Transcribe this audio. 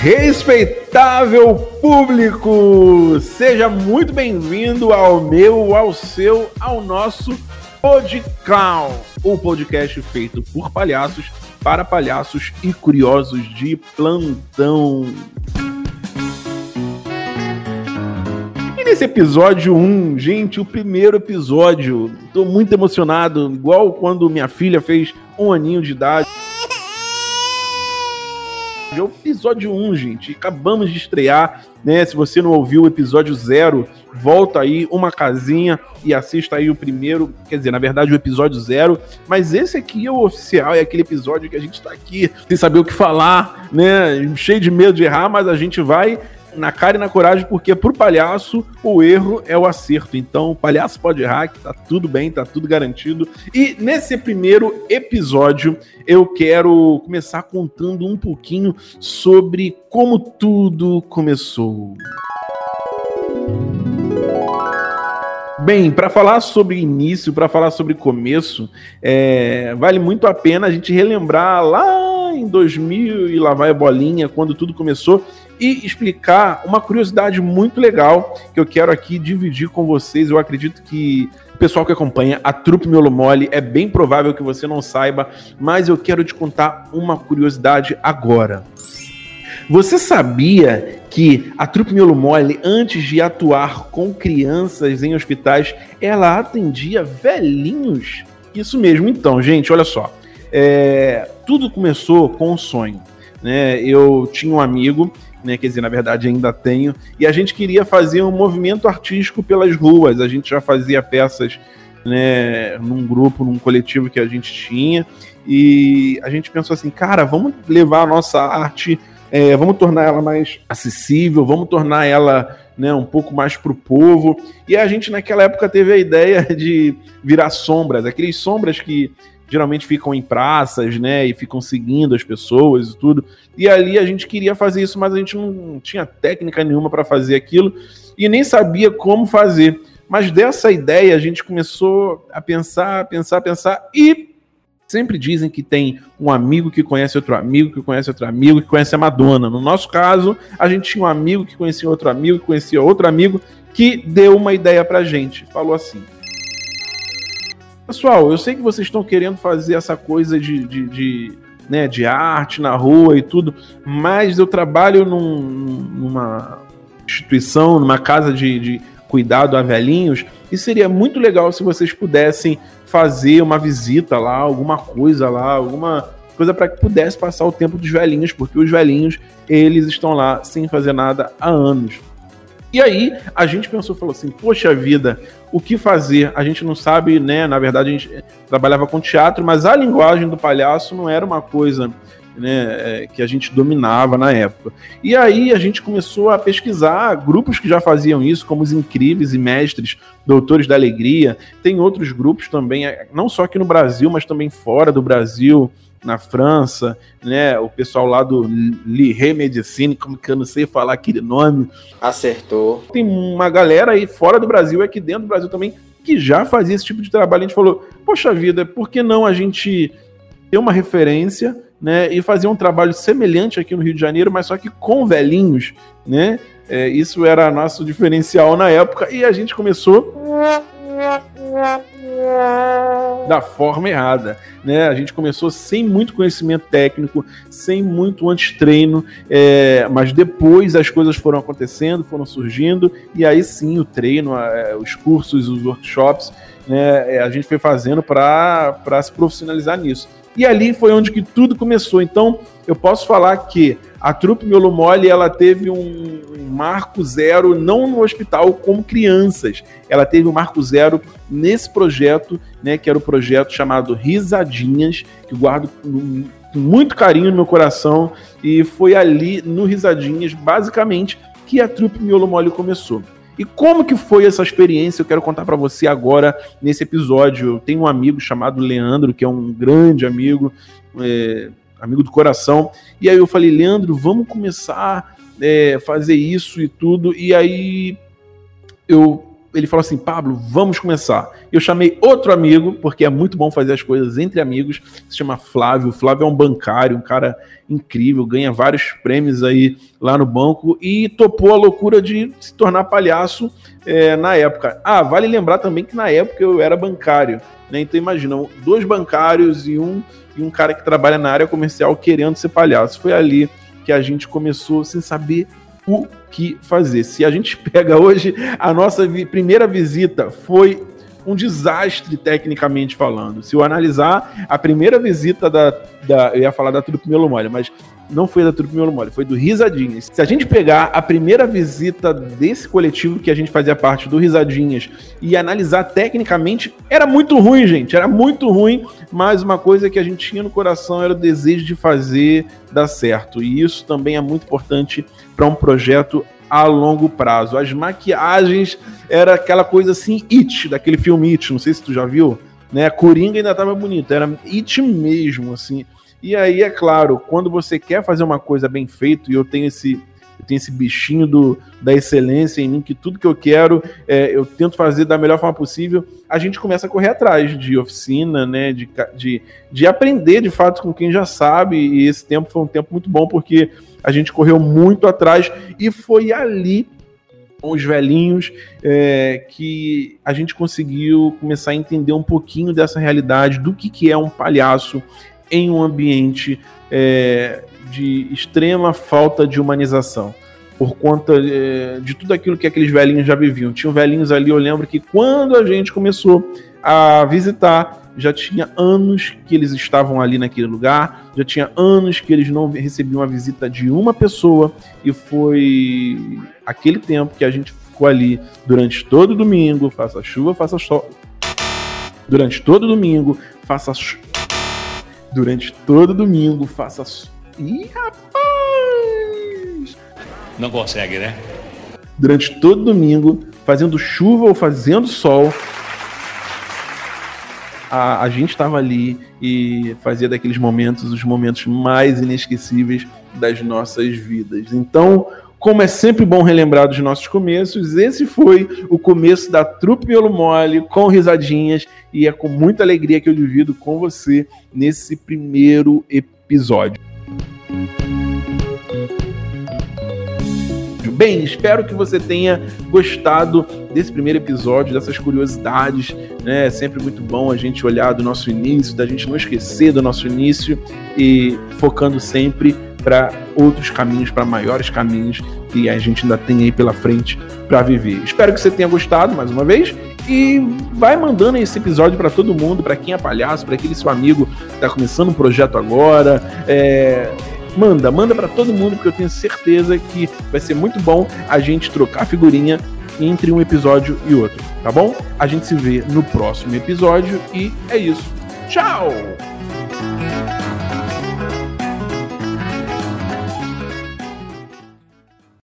Respeitável público, seja muito bem-vindo ao meu, ao seu, ao nosso Podclown, o podcast feito por palhaços para palhaços e curiosos de plantão. E nesse episódio 1, gente, o primeiro episódio, tô muito emocionado, igual quando minha filha fez um aninho de idade. É o episódio 1, gente. Acabamos de estrear, né? Se você não ouviu o episódio 0, volta aí uma casinha e assista aí o primeiro, quer dizer, na verdade o episódio 0, mas esse aqui é o oficial, é aquele episódio que a gente tá aqui sem saber o que falar, né? Cheio de medo de errar, mas a gente vai na cara e na coragem, porque pro palhaço o erro é o acerto. Então o palhaço pode errar, que tá tudo bem, tá tudo garantido. E nesse primeiro episódio eu quero começar contando um pouquinho sobre como tudo começou. Bem, para falar sobre início, para falar sobre começo, é, vale muito a pena a gente relembrar lá em 2000 e lá vai a bolinha, quando tudo começou, e explicar uma curiosidade muito legal que eu quero aqui dividir com vocês. Eu acredito que o pessoal que acompanha a Trupe Miolo Mole é bem provável que você não saiba, mas eu quero te contar uma curiosidade agora. Você sabia que a Trupe Miolo Mole, antes de atuar com crianças em hospitais, ela atendia velhinhos? Isso mesmo, então, gente, olha só. É, tudo começou com um sonho. Né? Eu tinha um amigo né? Quer dizer, na verdade ainda tenho. E a gente queria fazer um movimento artístico pelas ruas. A gente já fazia peças, né? Num grupo, num coletivo que a gente tinha. E a gente pensou assim, cara, vamos levar a nossa arte, é, vamos tornar ela mais acessível, vamos tornar ela né, um pouco mais para o povo. E a gente naquela época teve a ideia de virar sombras, aqueles sombras que geralmente ficam em praças, né, e ficam seguindo as pessoas e tudo. E ali a gente queria fazer isso, mas a gente não tinha técnica nenhuma para fazer aquilo e nem sabia como fazer. Mas dessa ideia a gente começou a pensar, pensar, pensar e sempre dizem que tem um amigo que conhece outro amigo, que conhece outro amigo, que conhece a Madonna. No nosso caso, a gente tinha um amigo que conhecia outro amigo, que conhecia outro amigo, que deu uma ideia pra gente. Falou assim: Pessoal, eu sei que vocês estão querendo fazer essa coisa de, de, de, né, de arte na rua e tudo, mas eu trabalho num, numa instituição, numa casa de, de cuidado a velhinhos, e seria muito legal se vocês pudessem fazer uma visita lá, alguma coisa lá, alguma coisa para que pudesse passar o tempo dos velhinhos, porque os velhinhos, eles estão lá sem fazer nada há anos. E aí a gente pensou, falou assim, poxa vida, o que fazer? A gente não sabe, né? Na verdade, a gente trabalhava com teatro, mas a linguagem do palhaço não era uma coisa né, é, que a gente dominava na época. E aí a gente começou a pesquisar grupos que já faziam isso, como os Incríveis e Mestres, Doutores da Alegria. Tem outros grupos também, é, não só aqui no Brasil, mas também fora do Brasil na França, né? O pessoal lá do Liré Medicine, como que eu não sei falar aquele nome. Acertou. Tem uma galera aí fora do Brasil, aqui dentro do Brasil também, que já fazia esse tipo de trabalho. A gente falou, poxa vida, por que não a gente ter uma referência, né? E fazer um trabalho semelhante aqui no Rio de Janeiro, mas só que com velhinhos, né? É, isso era nosso diferencial na época e a gente começou da forma errada. Né? A gente começou sem muito conhecimento técnico, sem muito antes-treino, é, mas depois as coisas foram acontecendo, foram surgindo, e aí sim o treino, é, os cursos, os workshops, né, é, a gente foi fazendo para se profissionalizar nisso. E ali foi onde que tudo começou. Então, eu posso falar que a trupe Miolo Mole, ela teve um, um marco zero, não no hospital como crianças. Ela teve um marco zero nesse projeto, né, que era o projeto chamado Risadinhas, que guardo com muito carinho no meu coração. E foi ali, no Risadinhas, basicamente, que a trupe Miolo Mole começou. E como que foi essa experiência? Eu quero contar para você agora nesse episódio. Eu tenho um amigo chamado Leandro, que é um grande amigo, é, amigo do coração. E aí eu falei, Leandro, vamos começar é, fazer isso e tudo. E aí eu ele falou assim: Pablo, vamos começar. Eu chamei outro amigo, porque é muito bom fazer as coisas entre amigos, se chama Flávio. O Flávio é um bancário, um cara incrível, ganha vários prêmios aí lá no banco e topou a loucura de se tornar palhaço é, na época. Ah, vale lembrar também que na época eu era bancário, né? Então imagina, dois bancários e um, e um cara que trabalha na área comercial querendo ser palhaço. Foi ali que a gente começou sem saber o que fazer. Se a gente pega hoje, a nossa vi primeira visita foi um desastre tecnicamente falando. Se eu analisar a primeira visita da, da eu ia falar da Tudo Primeiro Mole, mas não foi da Tudo Primeiro Mole, foi do Risadinhas. Se a gente pegar a primeira visita desse coletivo que a gente fazia parte do Risadinhas e analisar tecnicamente, era muito ruim, gente, era muito ruim, mas uma coisa que a gente tinha no coração era o desejo de fazer dar certo. E isso também é muito importante para um projeto a longo prazo. As maquiagens era aquela coisa assim, It, daquele filme It, não sei se tu já viu, né? Coringa ainda tava bonita, era It mesmo, assim. E aí, é claro, quando você quer fazer uma coisa bem feita, e eu tenho esse, eu tenho esse bichinho do, da excelência em mim, que tudo que eu quero é, eu tento fazer da melhor forma possível, a gente começa a correr atrás de oficina, né? De, de, de aprender de fato com quem já sabe, e esse tempo foi um tempo muito bom, porque a gente correu muito atrás e foi ali com os velhinhos é, que a gente conseguiu começar a entender um pouquinho dessa realidade do que, que é um palhaço em um ambiente é, de extrema falta de humanização por conta é, de tudo aquilo que aqueles velhinhos já viviam. Tinham velhinhos ali, eu lembro que quando a gente começou a visitar, já tinha anos que eles estavam ali naquele lugar, já tinha anos que eles não recebiam a visita de uma pessoa, e foi aquele tempo que a gente ficou ali durante todo domingo, faça chuva, faça sol. Durante todo domingo, faça Durante todo domingo, faça. Ih, rapaz! Não consegue, né? Durante todo domingo, fazendo chuva ou fazendo sol, a, a gente estava ali e fazia daqueles momentos os momentos mais inesquecíveis das nossas vidas. Então, como é sempre bom relembrar dos nossos começos, esse foi o começo da Trupe Miolo Mole, com risadinhas, e é com muita alegria que eu divido com você nesse primeiro episódio. Bem, espero que você tenha gostado desse primeiro episódio, dessas curiosidades, né? É sempre muito bom a gente olhar do nosso início, da gente não esquecer do nosso início e focando sempre para outros caminhos, para maiores caminhos que a gente ainda tem aí pela frente para viver. Espero que você tenha gostado mais uma vez e vai mandando esse episódio para todo mundo, para quem é palhaço, para aquele seu amigo que está começando um projeto agora. É, manda, manda para todo mundo, porque eu tenho certeza que vai ser muito bom a gente trocar figurinha entre um episódio e outro, tá bom? A gente se vê no próximo episódio e é isso. Tchau!